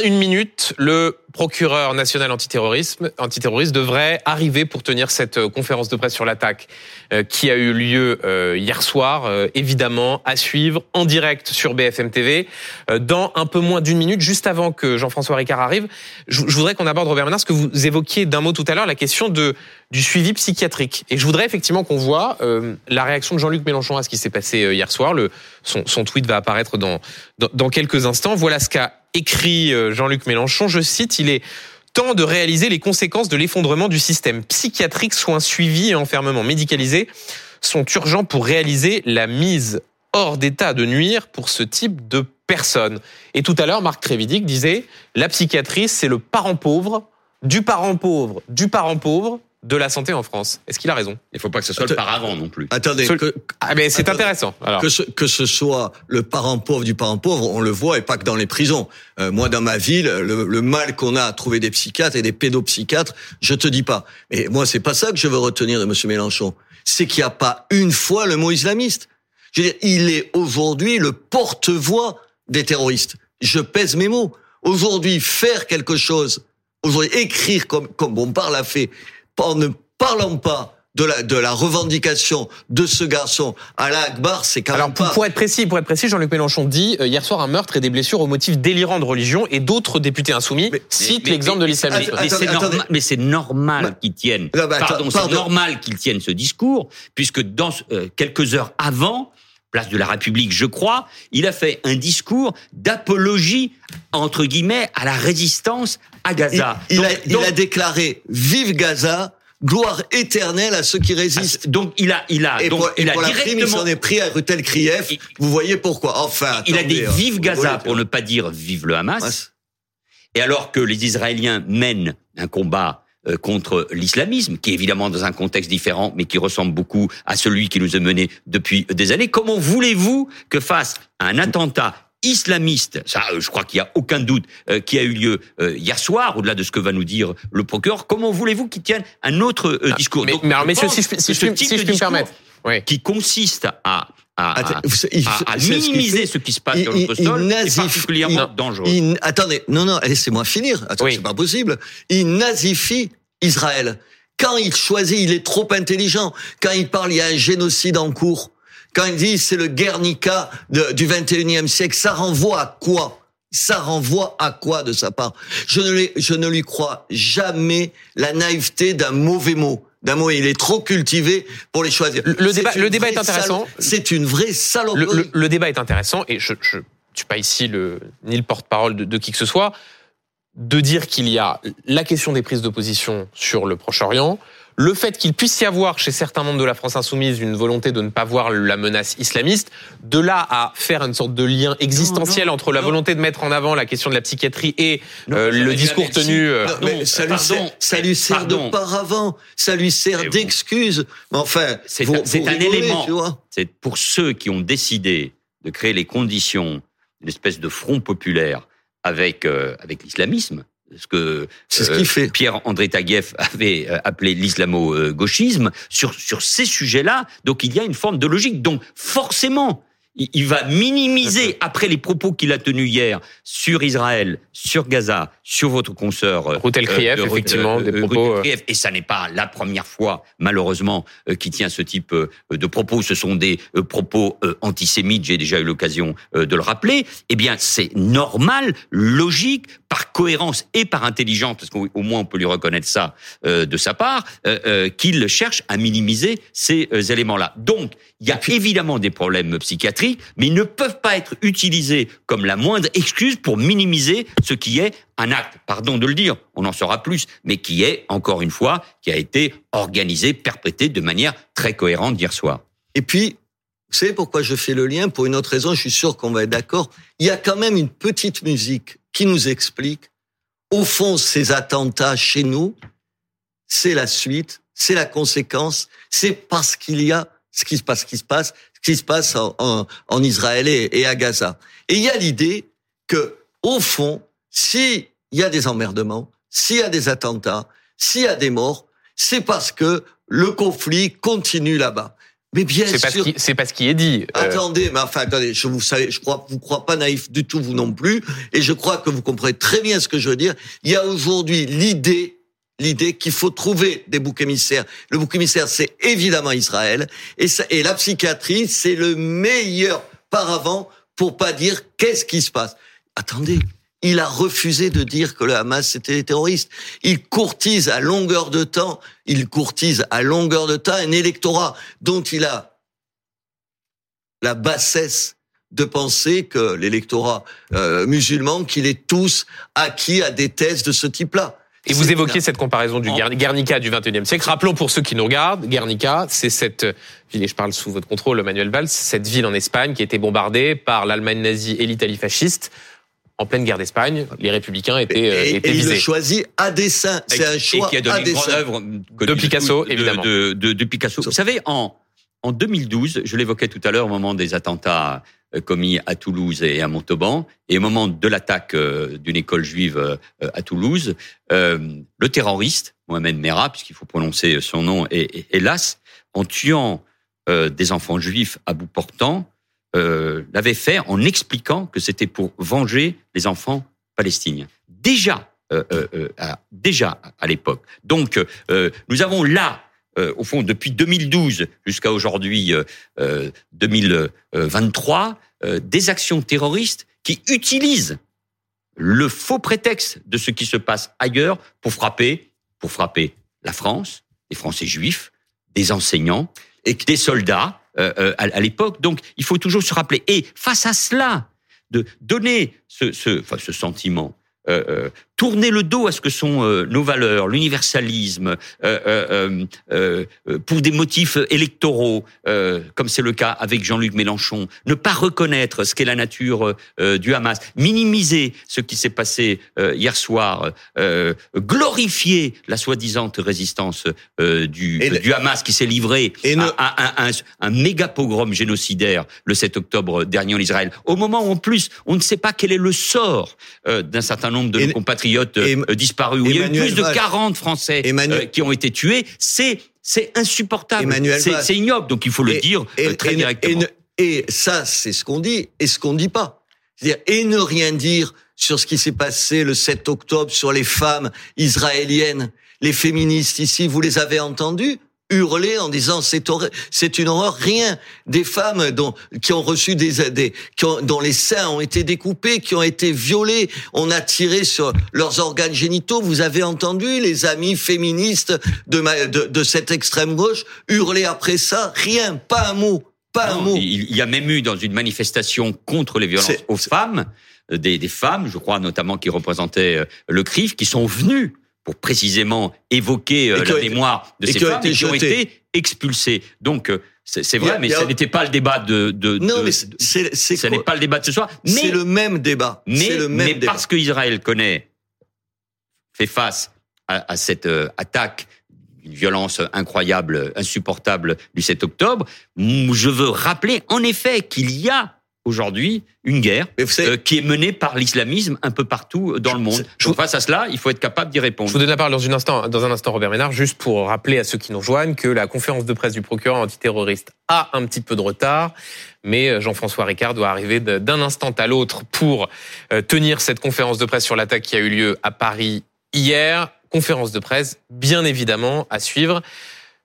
une minute, le procureur national antiterrorisme, antiterroriste devrait arriver pour tenir cette euh, conférence de presse sur l'attaque euh, qui a eu lieu euh, hier soir, évidemment à suivre en direct sur BFM TV dans un peu moins d'une minute, juste avant que Jean-François Ricard arrive. Je, voudrais qu'on aborde Robert Ménard, ce que vous évoquiez d'un mot tout à l'heure, la question de du suivi psychiatrique. Et je voudrais effectivement qu'on voit la réaction de Jean-Luc Mélenchon à ce qui s'est passé hier soir. Le, son, son, tweet va apparaître dans, dans, dans quelques instants. Voilà ce qu'a écrit Jean-Luc Mélenchon. Je cite il est temps de réaliser les conséquences de l'effondrement du système psychiatrique, soins suivis et enfermement médicalisé sont urgents pour réaliser la mise hors d'état de nuire pour ce type de personnes. Et tout à l'heure, Marc Trévidic disait, la psychiatrie, c'est le parent pauvre, du parent pauvre, du parent pauvre, de la santé en France. Est-ce qu'il a raison? Il ne faut pas que ce soit le paravent non plus. Attendez, ah, mais c'est intéressant. Alors. Que, ce, que ce soit le parent pauvre du parent pauvre, on le voit et pas que dans les prisons. Euh, moi, dans ma ville, le, mal qu'on a à trouver des psychiatres et des pédopsychiatres, je te dis pas. Mais moi, c'est pas ça que je veux retenir de Monsieur Mélenchon. C'est qu'il n'y a pas une fois le mot islamiste. Je veux dire, il est aujourd'hui le porte-voix des terroristes. Je pèse mes mots. Aujourd'hui, faire quelque chose, aujourd'hui écrire comme comme Bompard l'a fait, en ne parlant pas de la, de la revendication de ce garçon à la Akbar, c'est quand Alors, même pour, pas... pour être précis, pour être précis, Jean-Luc Mélenchon dit euh, hier soir un meurtre et des blessures au motif délirant de religion et d'autres députés insoumis citent l'exemple de l'islamisme. Mais c'est normal, qu'ils tiennent. pardon, c'est normal qu'ils tiennent ce discours puisque dans euh, quelques heures avant, place de la République, je crois, il a fait un discours d'apologie entre guillemets à la résistance à Gaza. Il, a, déclaré vive Gaza. Gloire éternelle à ceux qui résistent. Ah, donc il a, il a, et donc pour, il a la prime, il s'en est pris à Rutel Krief. Vous voyez pourquoi. Enfin, il a dit vive Gaza pour ne pas dire vive le Hamas. Et alors que les Israéliens mènent un combat contre l'islamisme, qui est évidemment dans un contexte différent, mais qui ressemble beaucoup à celui qui nous a mené depuis des années. Comment voulez-vous que face à un attentat islamiste, ça, euh, je crois qu'il n'y a aucun doute, euh, qui a eu lieu euh, hier soir, au-delà de ce que va nous dire le procureur. Comment voulez-vous qu'il tienne un autre ah, discours? Mais, mais alors, messieurs, si je, si je, si je puis me permettre, qui consiste à à, c'est ce qu'il minimiser ce qui se passe Il- notre il- sol il est particulièrement il- dangereux. Il- attendez, non, non, laissez-moi finir. Attends, Oui. c'est pas possible. Il nazifie Israël. Quand il choisit, il est trop intelligent. Quand il parle, il y a un génocide en cours. Quand il dit c'est le Guernica de- du 21e siècle, ça renvoie à quoi? Ça renvoie à quoi de sa part? Je ne, je ne lui crois jamais la naïveté d'un mauvais mot. D'un mot, il est trop cultivé pour les choisir. Le- le débat- le débat est intéressant. C'est une vraie le, saloperie. le- le débat est intéressant et je je suis pas ici le ni le porte-parole de, de qui que ce soit de dire qu'il y a la question des prises d'opposition sur le Proche-Orient, le fait qu'il puisse y avoir chez certains membres de la France insoumise une volonté de ne pas voir la menace islamiste, de là à faire une sorte de lien existentiel non, entre la non. volonté de mettre en avant la question de la psychiatrie et Non, euh, le discours tenu. euh, Non, mais ça lui sert, ça lui sert pardon. de paravent, ça lui sert d'excuse. Mais enfin, C'est un- élément. c'est pour ceux qui ont décidé de créer les conditions d'une espèce de front populaire avec euh, avec l'islamisme, ce que C'est ce euh, fait. Pierre-André Taguieff avait euh, appelé l'islamo-gauchisme sur sur ces sujets-là. Donc il y a une forme de logique. Donc forcément, il, va minimiser après les propos qu'il a tenus hier sur Israël, sur Gaza, sur votre consoeur euh, Routel Krief, de Ruth- effectivement, des Ruth propos, euh. Et ça n'est pas la première fois, malheureusement, euh, qui tient ce type euh, de propos. Ce sont des euh, propos euh, antisémites. J'ai déjà eu l'occasion euh, de le rappeler. Eh bien, c'est normal, logique, par cohérence et par intelligence, parce qu'au au moins on peut lui reconnaître ça euh, de sa part, euh, euh, qu'il cherche à minimiser ces euh, éléments-là. Donc, il y a évidemment des problèmes psychiatriques, mais ils ne peuvent pas être utilisés comme la moindre excuse pour minimiser ce qui est un acte, pardon de le dire, on en saura plus, mais qui est, encore une fois, qui a été organisé, perpétré de manière très cohérente hier soir. Et puis, vous savez pourquoi je fais le lien? Pour une autre raison, je suis sûr qu'on va être d'accord. Il y a quand même une petite musique qui nous explique, au fond, ces attentats chez nous, c'est la suite, c'est la conséquence, c'est parce qu'il y a ce qui se passe, ce qui se passe, ce qui se passe en, en, en Israël et, et à Gaza. Et il y a l'idée que, au fond, s'il y a des emmerdements, s'il y a des attentats, s'il y a des morts, c'est parce que le conflit continue là-bas. Mais bien sûr. c'est pas ce qui est dit. Euh, Attendez, mais enfin, attendez, je vous savez, je crois, vous crois pas naïf du tout, vous non plus, et je crois que vous comprenez très bien ce que je veux dire. Il y a aujourd'hui l'idée, l'idée qu'il faut trouver des boucs émissaires. Le bouc émissaire, c'est évidemment Israël, et, ça, et la psychiatrie, c'est le meilleur paravent pour pas dire qu'est-ce qui se passe. Attendez. Il a refusé de dire que le Hamas c'était des terroristes. Il courtise à longueur de temps, il courtise à longueur de temps un électorat dont il a la bassesse de penser que l'électorat euh, musulman, qu'il est tous acquis à des thèses de ce type-là. Et vous énorme. cette comparaison du Guernica du 21e siècle. Rappelons pour ceux qui nous regardent, Guernica, c'est cette ville, et je parle sous votre contrôle, Manuel Valls, cette ville en Espagne qui a été bombardée par l'Allemagne nazie et l'Italie fasciste. En pleine guerre d'Espagne, les républicains étaient, euh, Et, étaient et il le choisit à dessein. C'est un et choix qui a à donné grande dessein. œuvre De Picasso, évidemment. De, de- de Picasso. Vous savez, en, en 2012, je l'évoquais tout à l'heure au moment des attentats euh, commis à Toulouse et à Montauban, et au moment de l'attaque euh, d'une école juive euh, à Toulouse, euh, le terroriste, Mohamed Merah, puisqu'il faut prononcer son nom, et, hélas, en tuant euh, des enfants juifs à bout portant, euh, l'avait fait en expliquant que c'était pour venger les enfants palestiniens. Déjà, euh, euh, euh, déjà à l'époque. Donc, euh, nous avons là, euh, au fond, depuis 2012 jusqu'à aujourd'hui, euh, euh, 2023, euh, des actions terroristes qui utilisent le faux prétexte de ce qui se passe ailleurs pour frapper, pour frapper la France, les Français juifs, des enseignants et des soldats à, l'époque. Donc, il faut toujours se rappeler. Et face à cela, de donner ce, sentiment, tourner le dos à ce que sont euh, nos valeurs, l'universalisme, euh, euh, pour des motifs électoraux, comme c'est le cas avec Jean-Luc Mélenchon, ne pas reconnaître ce qu'est la nature du Hamas, minimiser ce qui s'est passé hier soir, glorifier la soi-disant résistance du, le- du Hamas qui s'est livré Et à, à- à un, un méga pogrom génocidaire le 7 octobre dernier en Israël, au moment où en plus on ne sait pas quel est le sort d'un certain nombre de Et- nos compatriotes euh, et- disparus, où il y a eu plus de Valls. 40 Français Emmanuel- euh, qui ont été tués, c'est c'est insupportable, c'est ignoble, donc il faut le Et- dire et, euh, très ne- directement. et ne, ça, c'est ce qu'on dit et ce qu'on dit pas. C'est-à-dire, et ne rien dire sur ce qui s'est passé le 7 octobre sur les femmes israéliennes, les féministes ici, vous les avez entendues? Hurler en disant c'est c'est une horreur. Rien. Des femmes dont qui ont reçu des, des qui ont, dont les seins ont été découpés qui ont été violés on a tiré sur leurs organes génitaux. Vous avez entendu les amis féministes de, de, de cette extrême gauche hurler après ça? Rien. Pas un mot. Pas un mot. il y a même eu dans une manifestation contre les violences aux femmes des, des femmes je crois notamment qui représentaient euh, le CRIF qui sont venues pour précisément évoquer euh, la mémoire de ces femmes qui ont été expulsées. Donc euh, c'est vrai, mais ce n'était pas le débat de. de non, mais c'est ce n'est pas le débat de ce soir. C'est le même débat. Mais, le même mais parce que Israël connaît, fait face à, à cette euh, attaque une violence incroyable, insupportable du 7 octobre, je veux rappeler en effet qu'il y a aujourd'hui une guerre euh, qui est menée par l'islamisme un peu partout dans le monde. Je, face à cela, il faut être capable d'y répondre. Je vous donne la parole dans, une instant, dans un instant, Robert Ménard, juste pour rappeler à ceux qui nous rejoignent que la conférence de presse du procureur antiterroriste a un petit peu de retard, mais euh, Jean-François Ricard doit arriver d'un instant à l'autre pour euh, tenir cette conférence de presse sur l'attaque qui a eu lieu à Paris hier. Conférence de presse, bien évidemment, à suivre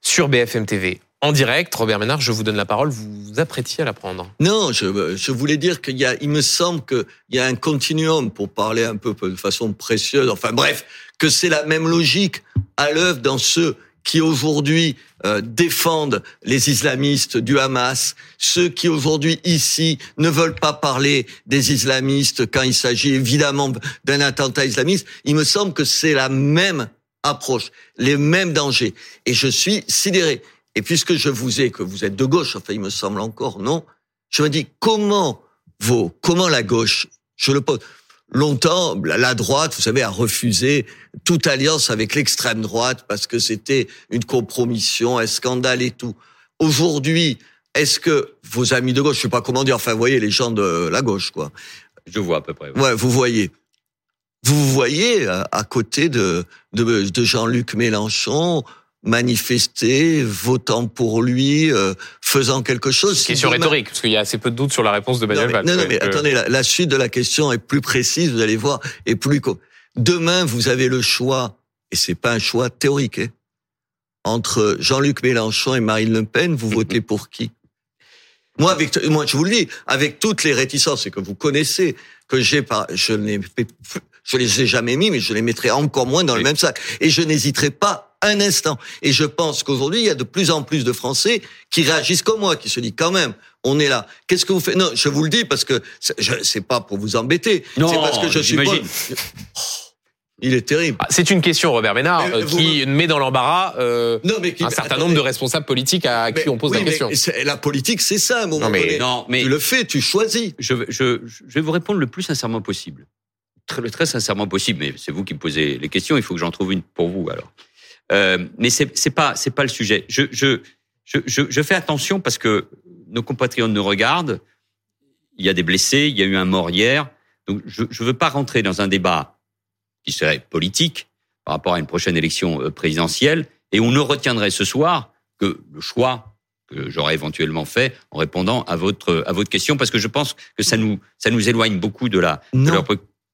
sur BFM TV en direct. Robert Ménard, je vous donne la parole. Vous vous apprêtiez à la prendre. Non, je, je voulais dire qu'il y a, il me semble qu'il y a un continuum pour parler un peu de façon précieuse. Enfin bref, que c'est la même logique à l'œuvre dans ceux qui aujourd'hui euh, défendent les islamistes du Hamas, ceux qui aujourd'hui ici ne veulent pas parler des islamistes quand il s'agit évidemment d'un attentat islamiste. Il me semble que c'est la même approche, les mêmes dangers. Et je suis sidéré. Et puisque je vous ai, que vous êtes de gauche, enfin il me semble encore, non, je me dis comment vos, comment la gauche, je le pose, longtemps, la droite, vous savez, a refusé toute alliance avec l'extrême droite parce que c'était une compromission, un scandale et tout. Aujourd'hui, est-ce que vos amis de gauche, je sais pas comment dire, enfin, vous voyez les gens de la gauche, quoi. Je vois à peu près. Ouais, vous voyez. Vous voyez à côté de, de, de Jean-Luc Mélenchon, manifester, votant pour lui, euh, faisant quelque chose. Question rhétorique, parce qu'il y a assez peu de doutes sur la réponse de Manuel Valls. Non, non, mais attendez, la, suite de la question est plus précise, vous allez voir, et plus... Demain, vous avez le choix, et c'est pas un choix théorique, hein, entre Jean-Luc Mélenchon et Marine Le Pen, vous votez pour qui? Moi, avec, moi, je vous le dis, avec toutes les réticences et que vous connaissez, que j'ai pas, je n'ai, je les ai jamais mis, mais je les mettrai encore moins dans le même sac. Et je n'hésiterai pas un instant. Et je pense qu'aujourd'hui, il y a de plus en plus de Français qui réagissent comme moi, qui se disent quand même, on est là. Qu'est-ce que vous faites? Non, je vous le dis parce que c'est pas pour vous embêter. C'est parce que je suis pas... Il est terrible. Ah, c'est une question, Robert Ménard, euh, qui met dans l'embarras euh, un certain nombre de responsables politiques à, qui on pose la question. la politique, c'est ça, à un moment non, mais, Non, mais tu le fais, tu choisis. Je, je, je vais vous répondre le plus sincèrement possible. Très, très sincèrement possible, mais c'est vous qui me posez les questions, il faut que j'en trouve une pour vous alors. Euh, mais c'est c'est pas c'est pas le sujet. Je, je je je fais attention parce que nos compatriotes nous regardent. Il y a des blessés, il y a eu un mort hier. Donc je je veux pas rentrer dans un débat qui serait politique par rapport à une prochaine élection euh, présidentielle et on ne retiendrait ce soir que le choix que j'aurais éventuellement fait en répondant à votre à votre question parce que je pense que ça nous ça nous éloigne beaucoup de la de la,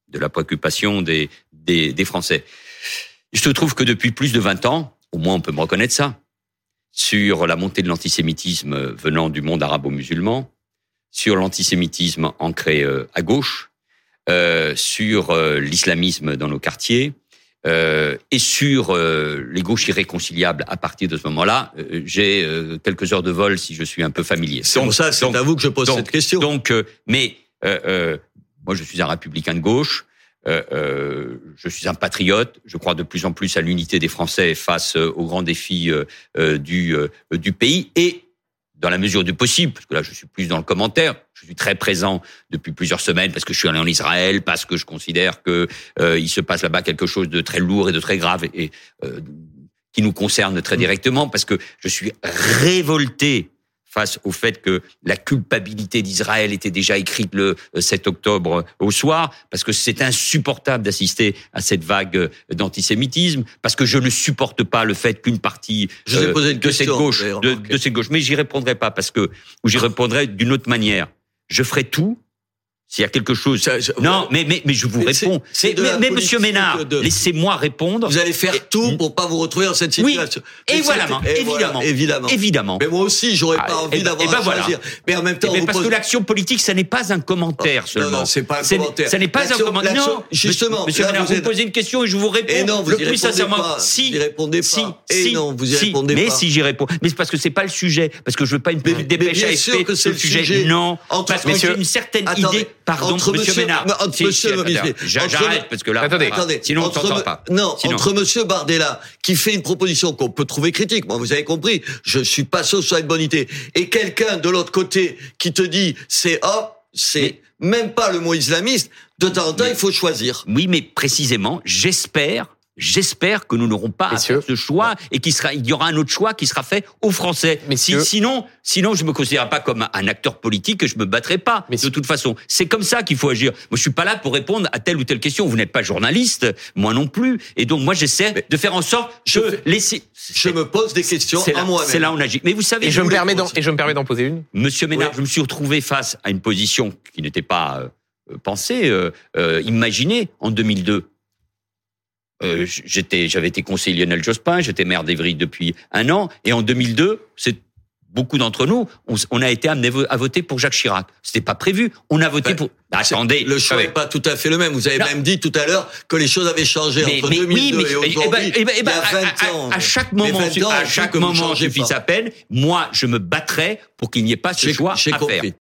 de la préoccupation des, des des Français. Je te trouve que depuis plus de 20 ans, au moins on peut me reconnaître ça, sur la montée de l'antisémitisme venant du monde arabo-musulman, sur l'antisémitisme ancré euh, à gauche, euh, sur euh, l'islamisme dans nos quartiers, euh, et sur euh, les gauches irréconciliables à partir de ce moment-là, j'ai quelques heures de vol si je suis un peu familier. C'est pour ça, c'est à vous que je pose cette question. Donc, mais moi, je suis un républicain de gauche. Euh, euh, je suis un patriote. Je crois de plus en plus à l'unité des Français face euh, aux grands défis du du pays et dans la mesure du possible, parce que là je suis plus dans le commentaire, je suis très présent depuis plusieurs semaines parce que je suis allé en Israël, parce que je considère que il se passe là-bas quelque chose de très lourd et de très grave et, qui nous concerne très directement, parce que je suis révolté face au fait que la culpabilité d'Israël était déjà écrite le 7 octobre au soir, parce que c'est insupportable d'assister à cette vague d'antisémitisme, parce que je ne supporte pas le fait qu'une partie Je posé une de cette question, gauche, vous avez de, de cette gauche, mais j'y répondrai pas parce que ou j'y répondrai d'une autre manière. Je ferai tout. S'il y a quelque chose. Ça, non, mais, mais, mais je vous réponds. c'est Mais, mais- monsieur Ménard, de- laissez-moi répondre. Vous allez faire tout pour pas vous retrouver dans cette Oui. situation. Et voilà, et évidemment. voilà, évidemment. Évidemment. Mais moi aussi, j'aurais Ah, pas eh envie ben- d'avoir eh ben à voilà. choisir. Mais en même temps, Eh ben, parce que l'action politique, ça n'est pas un commentaire seulement. non, c'est pas un commentaire. Ça n'est pas un commentaire. Non, justement, Monsieur Ménard, vous vous posez une question et je vous réponds. Et non, vous le y plus répondez sincèrement. Si, Vous y répondez pas. si, Et non, vous y mais si j'y réponds. Mais c'est parce que c'est pas le sujet. Parce que je veux pas une petite dépêche sûr que c'est le sujet. Non. Parce que j'ai une certaine idée. Pardon, entre monsieur monsieur- Ménard. mais entre Si, monsieur J'arrête parce que là. Attendez. Attendez, Sinon, on entre s'entend me- pas. Non, Sinon. entre Monsieur Bardella, qui fait une proposition qu'on peut trouver critique, moi vous avez compris, je suis pas sûr soit une bonne idée, et quelqu'un de l'autre côté qui te dit c'est hop, c'est même pas le mot islamiste, de temps en temps Mais- il faut choisir. Oui, mais précisément, j'espère, j'espère que nous n'aurons pas à faire ce choix et qu'il sera, il y aura un autre choix qui sera fait aux Français. Si- sinon, sinon, je me considère pas comme un acteur politique et je me battrai pas. Messieurs. De toute façon, c'est comme ça qu'il faut agir. Moi, je suis pas là pour répondre à telle ou telle question. Vous n'êtes pas journaliste, moi non plus. Et donc, moi, j'essaie de faire en sorte je fais- laisser. Je me pose des questions C'est à là, moi-même. c'est là où on agit. Mais vous savez, Et je me permets d'en, poser- et je me permets d'en poser une. Monsieur Ménard, Oui. je me suis retrouvé face à une position qui n'était pas euh, pensée, euh, euh, imaginée en 2002. Euh, j'étais, j'avais été conseiller Lionel Jospin, j'étais maire d'Evry depuis un an, et en 2002, c'est beaucoup d'entre nous, on, on a été amené à voter pour Jacques Chirac. C'était pas prévu. On a voté Ben, pour. Bah, attendez, Le choix n'est pas tout à fait le même. Vous avez Non. même dit tout à l'heure que les choses avaient changé Mais, entre mais 2002 oui, mais et eh ben, aujourd'hui. eh ben, eh ben, il y a à- 20 à- ans. À, chaque moment, 20 ans, à chaque moment suffit pas. sa peine. Moi, je me battrai pour qu'il n'y ait pas ce choix à faire. compris.